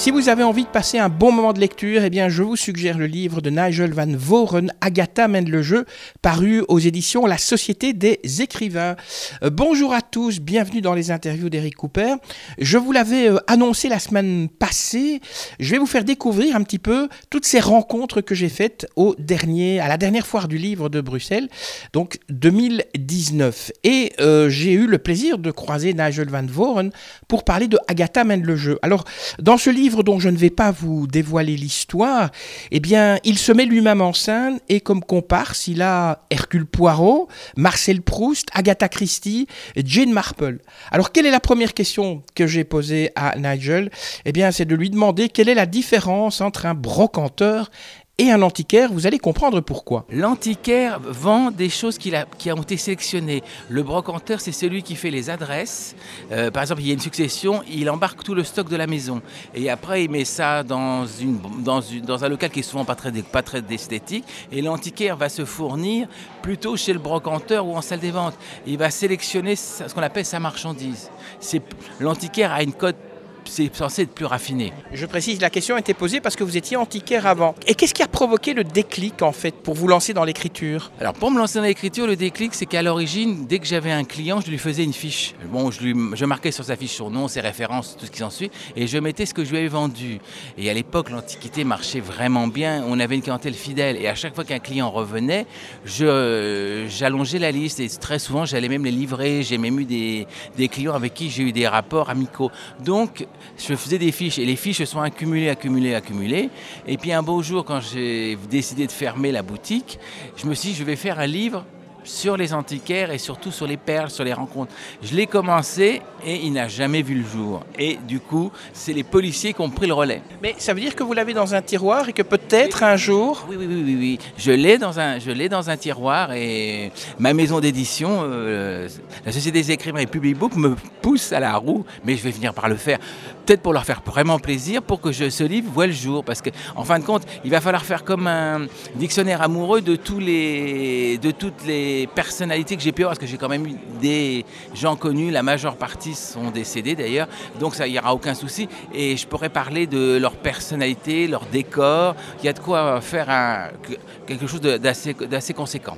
Si vous avez envie de passer un bon moment de lecture, eh bien, je vous suggère le livre de Nigel Van Voren, Agatha mène le jeu, paru aux éditions La Société des écrivains. Euh, bonjour à tous, bienvenue dans les interviews d'Eric Cooper. Je vous l'avais euh, annoncé la semaine passée. Je vais vous faire découvrir un petit peu toutes ces rencontres que j'ai faites au dernier, à la dernière foire du livre de Bruxelles, donc 2019. Et euh, j'ai eu le plaisir de croiser Nigel Van Voren pour parler de Agatha mène le jeu. Alors, dans ce livre dont je ne vais pas vous dévoiler l'histoire, eh bien, il se met lui-même en scène et comme comparse, il a Hercule Poirot, Marcel Proust, Agatha Christie, Jane Marple. Alors, quelle est la première question que j'ai posée à Nigel? Eh bien, c'est de lui demander quelle est la différence entre un brocanteur et un antiquaire, vous allez comprendre pourquoi. L'antiquaire vend des choses qui ont été sélectionnées. Le brocanteur, c'est celui qui fait les adresses. Euh, par exemple, il y a une succession, il embarque tout le stock de la maison. Et après, il met ça dans, un local qui est souvent pas très, pas très esthétique. Et l'antiquaire va se fournir plutôt chez le brocanteur ou en salle des ventes. Il va sélectionner ce qu'on appelle sa marchandise. L'antiquaire a une cote, c'est censé être plus raffiné. Je précise, la question était posée parce que vous étiez antiquaire avant. Et qu'est-ce qui a provoqué le déclic, en fait, pour vous lancer dans l'écriture? Alors pour me lancer dans l'écriture, le déclic, c'est qu'à l'origine, dès que j'avais un client, je lui faisais une fiche. Bon, je, lui, je marquais sur sa fiche son nom, ses références, tout ce qui s'ensuit, et je mettais ce que je lui avais vendu. Et à l'époque, l'Antiquité marchait vraiment bien. On avait une clientèle fidèle, et à chaque fois qu'un client revenait, je, j'allongeais la liste, et très souvent, j'allais même les livrer. J'ai même eu des, des clients avec qui j'ai eu des rapports amicaux. Donc, je faisais des fiches, et les fiches se sont accumulées, accumulées, accumulées. Et puis un beau jour, quand j'ai décidé de fermer la boutique, je me suis dit, je vais faire un livre sur les antiquaires et surtout sur les perles, sur les rencontres. Je l'ai commencé et il n'a jamais vu le jour. Et du coup, c'est les policiers qui ont pris le relais. Mais ça veut dire que vous l'avez dans un tiroir et que peut-être un jour... Oui, oui, oui, oui, oui. Je l'ai dans un, je l'ai dans un tiroir et ma maison d'édition, euh, la Société des écrivains et Public Book me pousse à la roue, mais je vais finir par le faire. Peut-être pour leur faire vraiment plaisir, pour que je, ce livre voit le jour. Parce que, en fin de compte, il va falloir faire comme un dictionnaire amoureux de tous les, de toutes les personnalités que j'ai pu avoir, parce que j'ai quand même eu des gens connus. La majeure partie sont décédés d'ailleurs, donc ça, il n'y aura aucun souci. Et je pourrais parler de leur personnalité, leur décor. Il y a de quoi faire quelque chose d'assez conséquent.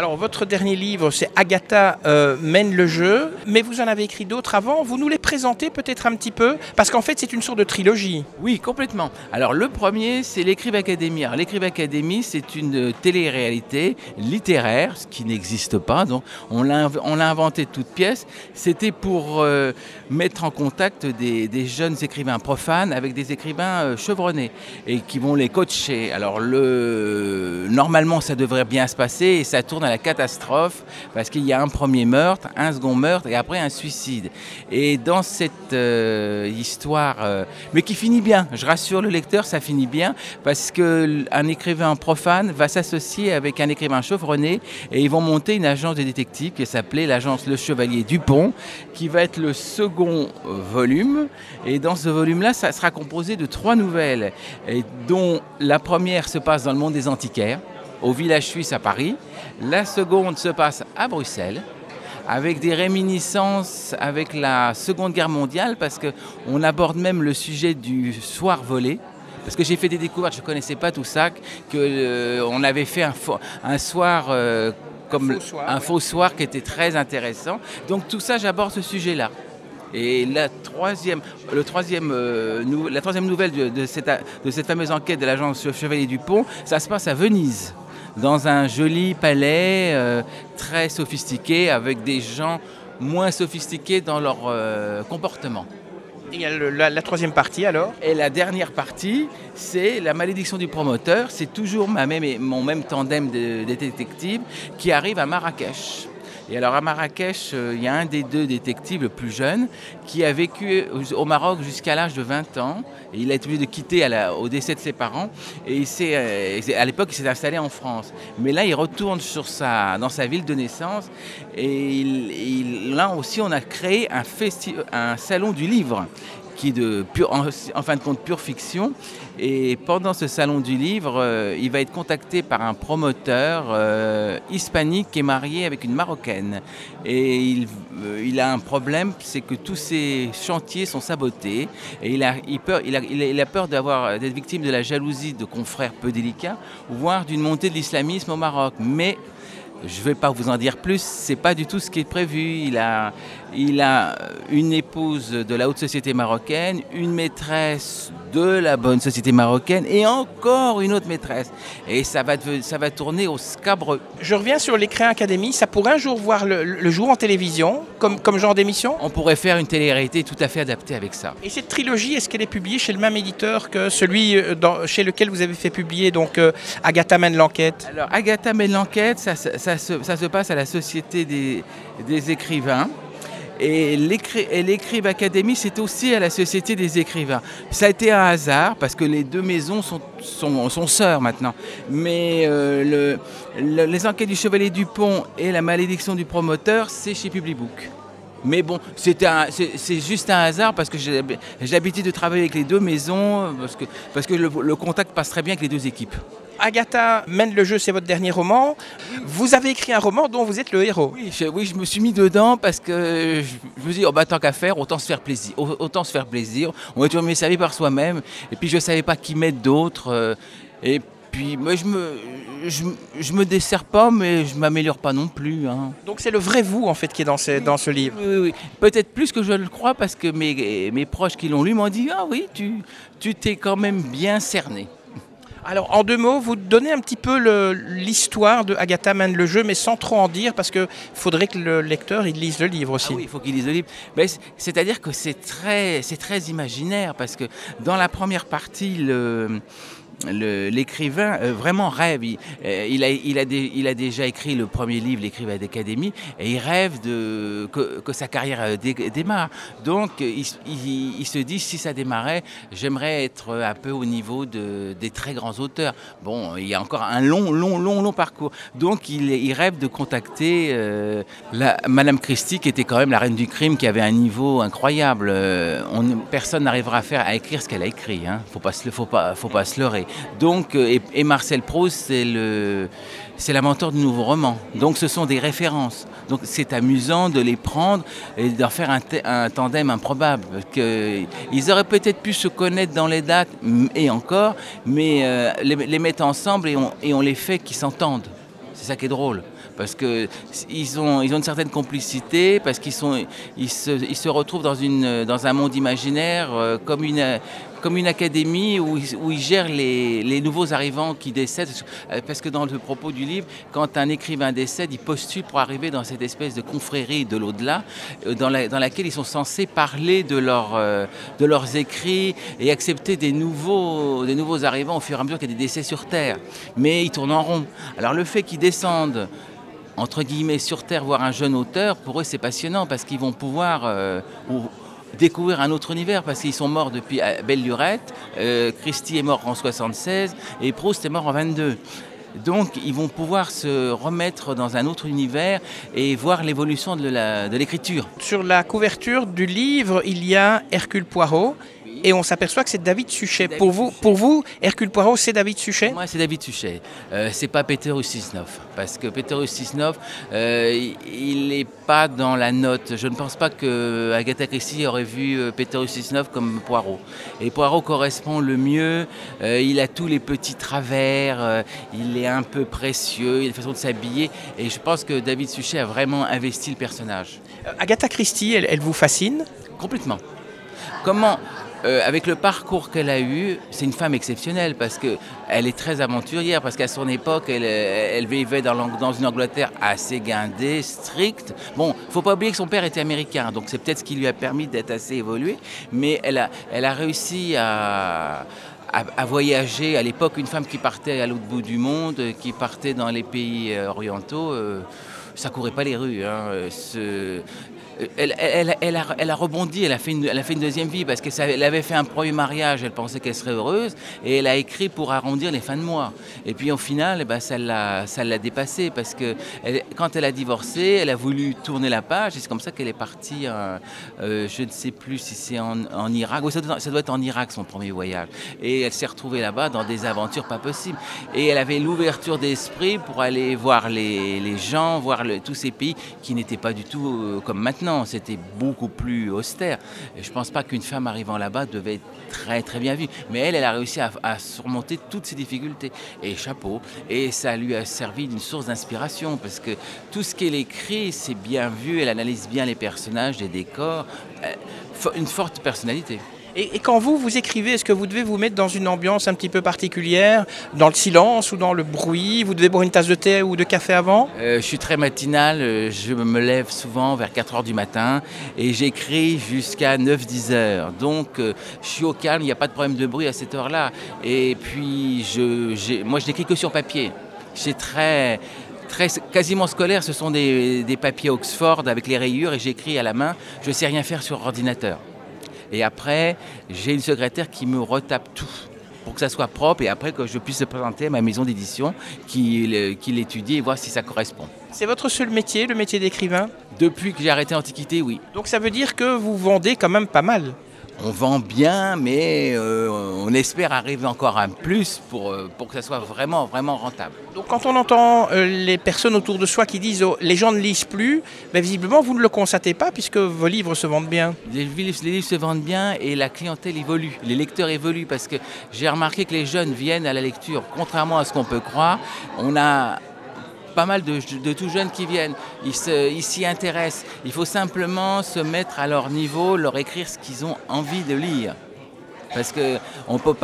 Alors, votre dernier livre, c'est Agatha euh, mène le jeu, mais vous en avez écrit d'autres avant. Vous nous les présentez peut-être un petit peu? Parce qu'en fait, c'est une sorte de trilogie. Oui, complètement. Alors le premier, c'est l'Écrive Académie. Alors l'Écrive Académie, c'est une euh, télé-réalité littéraire, ce qui n'existe pas. Donc on l'a on inventé de toutes pièces. C'était pour euh, mettre en contact des, jeunes écrivains profanes avec des écrivains chevronnés et qui vont les coacher. Alors le normalement, ça devrait bien se passer et ça tourne à la catastrophe parce qu'il y a un premier meurtre, un second meurtre et après un suicide. Et dans cette euh, histoire, euh, mais qui finit bien, je rassure le lecteur, ça finit bien parce que un écrivain profane va s'associer avec un écrivain chevronné et ils vont monter une agence de détectives qui s'appelait l'agence Le Chevalier Dupont, qui va être le second euh, volume. Et dans ce volume-là, ça sera composé de trois nouvelles, dont la première se passe dans le monde des antiquaires, au village suisse à Paris. La seconde se passe à Bruxelles avec des réminiscences avec la Seconde Guerre mondiale, parce qu'on aborde même le sujet du soir volé. Parce que j'ai fait des découvertes, je ne connaissais pas tout ça, qu'on avait fait un, soir euh, comme faux soir, un ouais. faux soir qui était très intéressant. Donc tout ça, j'aborde ce sujet-là. Et la troisième, le troisième, euh, nou- la troisième nouvelle de, de cette, de cette fameuse enquête de l'agence Chevalier Dupont, ça se passe à Venise, dans un joli palais euh, très sophistiqué, avec des gens moins sophistiqués dans leur euh, comportement. Et il y a le- la, la troisième partie alors? Et la dernière partie, c'est la malédiction du promoteur. C'est toujours ma même, mon même tandem de, de détectives qui arrive à Marrakech. Et alors à Marrakech, euh, il y a un des deux détectives, le plus jeune, qui a vécu au- Maroc jusqu'à l'âge de 20 ans. Il a été obligé de quitter au décès de ses parents. Et euh, à l'époque, il s'est installé en France. Mais là, il retourne sur sa, dans sa ville de naissance. Et là aussi, on a créé un salon du livre qui est en, fin de compte pure fiction. Et pendant ce salon du livre, euh, il va être contacté par un promoteur euh, hispanique qui est marié avec une marocaine. Et il, euh, il a un problème, c'est que tous ses chantiers sont sabotés. Et il a, il peur, il a, il a peur d'être victime de la jalousie de confrères peu délicats, voire d'une montée de l'islamisme au Maroc. Mais je ne vais pas vous en dire plus, c'est pas du tout ce qui est prévu. Il a, il a une épouse de la haute société marocaine, une maîtresse de la bonne société marocaine et encore une autre maîtresse. Et ça va, ça va tourner au scabreux. Je reviens sur l'écran Académie. Ça pourrait un jour voir le, le jour en télévision, comme, comme genre d'émission? On pourrait faire une télé-réalité tout à fait adaptée avec ça. Et cette trilogie, est-ce qu'elle est publiée chez le même éditeur que celui euh, dans, chez lequel vous avez fait publier donc euh, Agatha mène l'enquête? Alors Agatha mène l'enquête, ça, ça, ça, se, ça, se, passe à la Société des, des écrivains. Et l'Écrive Académie, c'est aussi à la Société des écrivains. Ça a été un hasard, parce que les deux maisons sont, sœurs maintenant. Mais euh, le, le, les enquêtes du Chevalier Dupont et la malédiction du promoteur, c'est chez Publibook. Mais bon, c'est juste un hasard parce que j'ai l'habitude de travailler avec les deux maisons, parce que, parce que le, le contact passe très bien avec les deux équipes. Agatha mène le jeu, c'est votre dernier roman. Vous avez écrit un roman dont vous êtes le héros. Oui, je, oui, je me suis mis dedans parce que je, je me dis, oh bah, tant qu'à faire, autant se faire plaisir. Autant se faire plaisir. On est toujours mieux servi par soi-même. Et puis je ne savais pas qui mettre d'autres. Euh, et puis moi, je me, je, je me desserre pas, mais je m'améliore pas non plus. Hein. Donc c'est le vrai vous en fait qui est dans ce, dans ce livre. Oui, oui, oui. Peut-être plus que je le crois parce que mes, mes proches qui l'ont lu m'ont dit, ah oui, tu, tu t'es quand même bien cerné. Alors, en deux mots, vous donnez un petit peu l'histoire de Agatha mène le jeu, mais sans trop en dire, parce qu'il faudrait que le lecteur il lise le livre aussi. Ah oui, il faut qu'il lise le livre. C'est-à-dire que c'est très, très imaginaire, parce que dans la première partie, le l'écrivain euh, vraiment rêve. Il, euh, il, a, déjà écrit le premier livre, l'écrivain d'Académie, et il rêve que, sa carrière euh, dé, démarre. Donc il, se dit, si ça démarrait, j'aimerais être un peu au niveau de, des très grands auteurs. Bon, il y a encore un long, long, long, long parcours. Donc il, rêve de contacter Madame Christie, qui était quand même la reine du crime, qui avait un niveau incroyable. On, personne n'arrivera à faire à écrire ce qu'elle a écrit. Hein. Faut faut pas, faut pas se leurrer. Donc, et, et Marcel Proust, c'est l'inventeur du nouveau roman. Donc ce sont des références. Donc c'est amusant de les prendre et d'en faire un, tandem improbable. Ils auraient peut-être pu se connaître dans les dates et encore, mais euh, les, mettre ensemble et on, et on les fait qu'ils s'entendent. C'est ça qui est drôle parce qu'ils ont, ils ont une certaine complicité, parce qu'ils sont, ils se, ils se retrouvent dans, une, dans un monde imaginaire euh, comme une, comme une académie où, ils gèrent les, les, nouveaux arrivants qui décèdent. Parce que dans le propos du livre, quand un écrivain décède, il postule pour arriver dans cette espèce de confrérie de l'au-delà, dans, la, dans, laquelle ils sont censés parler de, leur, euh, de leurs écrits et accepter des nouveaux, des nouveaux arrivants au fur et à mesure qu'il y a des décès sur Terre. Mais ils tournent en rond. Alors le fait qu'ils descendent entre guillemets sur Terre voir un jeune auteur, pour eux c'est passionnant parce qu'ils vont pouvoir euh, découvrir un autre univers parce qu'ils sont morts depuis Belle Lurette, euh, Christie est mort en 76 et Proust est mort en 22. Donc ils vont pouvoir se remettre dans un autre univers et voir l'évolution de l'écriture. Sur la couverture du livre, il y a Hercule Poirot et on s'aperçoit que c'est David Suchet. David pour, vous, Suchet. pour vous, Hercule Poirot, c'est David Suchet? Moi, c'est David Suchet. Euh, c'est pas Peter Ustinov. Parce que Peter Ustinov, euh, il n'est pas dans la note. Je ne pense pas que Agatha Christie aurait vu euh, Peter Ustinov comme Poirot. Et Poirot correspond le mieux. Euh, il a tous les petits travers. Euh, il est un peu précieux. Il a une façon de s'habiller. Et je pense que David Suchet a vraiment investi le personnage. Agatha Christie, elle, elle vous fascine? Complètement. Comment euh, avec le parcours qu'elle a eu, c'est une femme exceptionnelle parce qu'elle est très aventurière, parce qu'à son époque, elle, elle vivait dans, une Angleterre assez guindée, stricte. Bon, il ne faut pas oublier que son père était américain, donc c'est peut-être ce qui lui a permis d'être assez évolué, mais elle a, réussi à, voyager. À l'époque, une femme qui partait à l'autre bout du monde, qui partait dans les pays orientaux, euh, ça courait pas les rues. Hein. Elle, a, rebondi, elle a, fait une, deuxième vie parce qu'elle avait fait un premier mariage, elle pensait qu'elle serait heureuse et elle a écrit pour arrondir les fins de mois. Et puis au final, eh ben, ça l'a dépassée parce que quand elle a divorcé, elle a voulu tourner la page et c'est comme ça qu'elle est partie, euh, euh, je ne sais plus si c'est en, Irak, ça, doit, être en Irak son premier voyage. Et elle s'est retrouvée là-bas dans des aventures pas possibles. Et elle avait l'ouverture d'esprit pour aller voir les, gens, voir tous ces pays qui n'étaient pas du tout euh, comme maintenant, c'était beaucoup plus austère. Je ne pense pas qu'une femme arrivant là-bas devait être très très bien vue. Mais elle, elle a réussi à, à surmonter toutes ces difficultés. Et chapeau. Et ça lui a servi d'une source d'inspiration parce que tout ce qu'elle écrit, c'est bien vu, elle analyse bien les personnages, les décors, euh, une forte personnalité. Et, quand vous, vous écrivez, est-ce que vous devez vous mettre dans une ambiance un petit peu particulière, dans le silence ou dans le bruit? Vous devez boire une tasse de thé ou de café avant? Euh, Je suis très matinal, je me lève souvent vers 4 heures du matin et j'écris jusqu'à 9-10 heures. Donc euh, je suis au calme, il n'y a pas de problème de bruit à cette heure-là. Et puis, moi je n'écris que sur papier. C'est très, très, quasiment scolaire, ce sont des, papiers Oxford avec les rayures et j'écris à la main. Je ne sais rien faire sur ordinateur. Et après, j'ai une secrétaire qui me retape tout pour que ça soit propre et après que je puisse le présenter à ma maison d'édition qui, qui l'étudie et voir si ça correspond. C'est votre seul métier, le métier d'écrivain? Depuis que j'ai arrêté l'Antiquité, oui. Donc ça veut dire que vous vendez quand même pas mal on vend bien, mais euh, on espère arriver encore à plus pour, euh, pour que ça soit vraiment, vraiment rentable. Donc quand on entend euh, les personnes autour de soi qui disent oh, les gens ne lisent plus, ben, visiblement vous ne le constatez pas puisque vos livres se vendent bien. Les livres, les livres se vendent bien et la clientèle évolue, les lecteurs évoluent parce que j'ai remarqué que les jeunes viennent à la lecture, contrairement à ce qu'on peut croire. On a pas mal de, tout jeunes qui viennent, ils s'y intéressent. Il faut simplement se mettre à leur niveau, leur écrire ce qu'ils ont envie de lire. Parce que on vont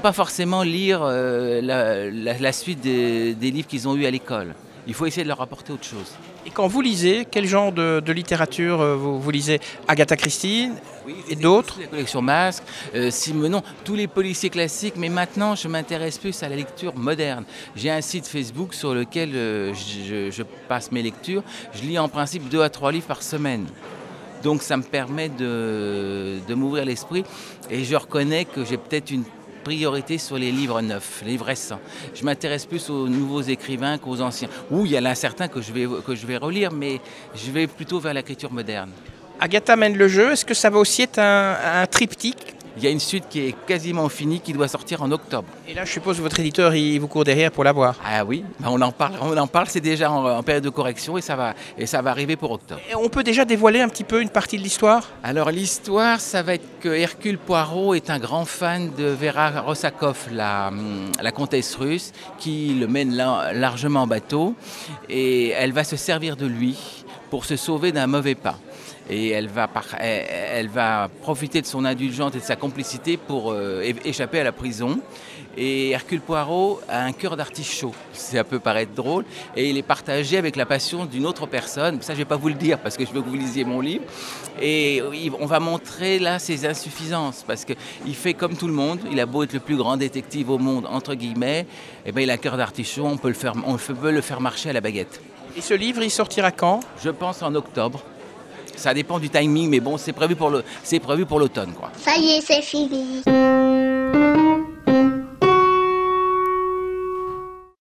pas forcément lire euh, la, suite des livres qu'ils ont eus à l'école. Il faut essayer de leur apporter autre chose. Et quand vous lisez, quel genre de, de littérature euh, vous, vous, lisez? Agatha Christie oui, et d'autres? La collection Masque, euh, Simenon, tous les policiers classiques, mais maintenant je m'intéresse plus à la lecture moderne. J'ai un site Facebook sur lequel euh, je, je, passe mes lectures. Je lis en principe deux à trois livres par semaine. Donc ça me permet de, de m'ouvrir l'esprit et je reconnais que j'ai peut-être une priorité sur les livres neufs, les livres récents. Je m'intéresse plus aux nouveaux écrivains qu'aux anciens. Oui, il y a certains que je vais, que je vais relire, mais je vais plutôt vers l'écriture moderne. Agatha mène le jeu, est-ce que ça va aussi être un, un triptyque il y a une suite qui est quasiment finie, qui doit sortir en octobre. Et là, je suppose que votre éditeur, il vous court derrière pour l'avoir. Ah oui, on en parle, on en parle, c'est déjà en, en, période de correction et ça va, et ça va arriver pour octobre. Et on peut déjà dévoiler un petit peu une partie de l'histoire? Alors l'histoire, ça va être que Hercule Poirot est un grand fan de Vera Rosakov, la, la comtesse russe, qui le mène largement en bateau, et elle va se servir de lui pour se sauver d'un mauvais pas et elle va, elle, elle va profiter de son indulgence et de sa complicité pour euh, échapper à la prison. Et Hercule Poirot a un cœur d'artichaut, ça peut paraître drôle, et il est partagé avec la passion d'une autre personne. Ça, je ne vais pas vous le dire parce que je veux que vous lisiez mon livre. Et on va montrer là ses insuffisances parce qu'il fait comme tout le monde. Il a beau être le plus grand détective au monde, entre guillemets, et ben il a un cœur d'artichaut. On peut le faire, on peut le faire marcher à la baguette. Et ce livre, il sortira quand? Je pense en octobre. Ça dépend du timing, mais bon, c'est prévu pour l'automne. Ça y est, c'est fini.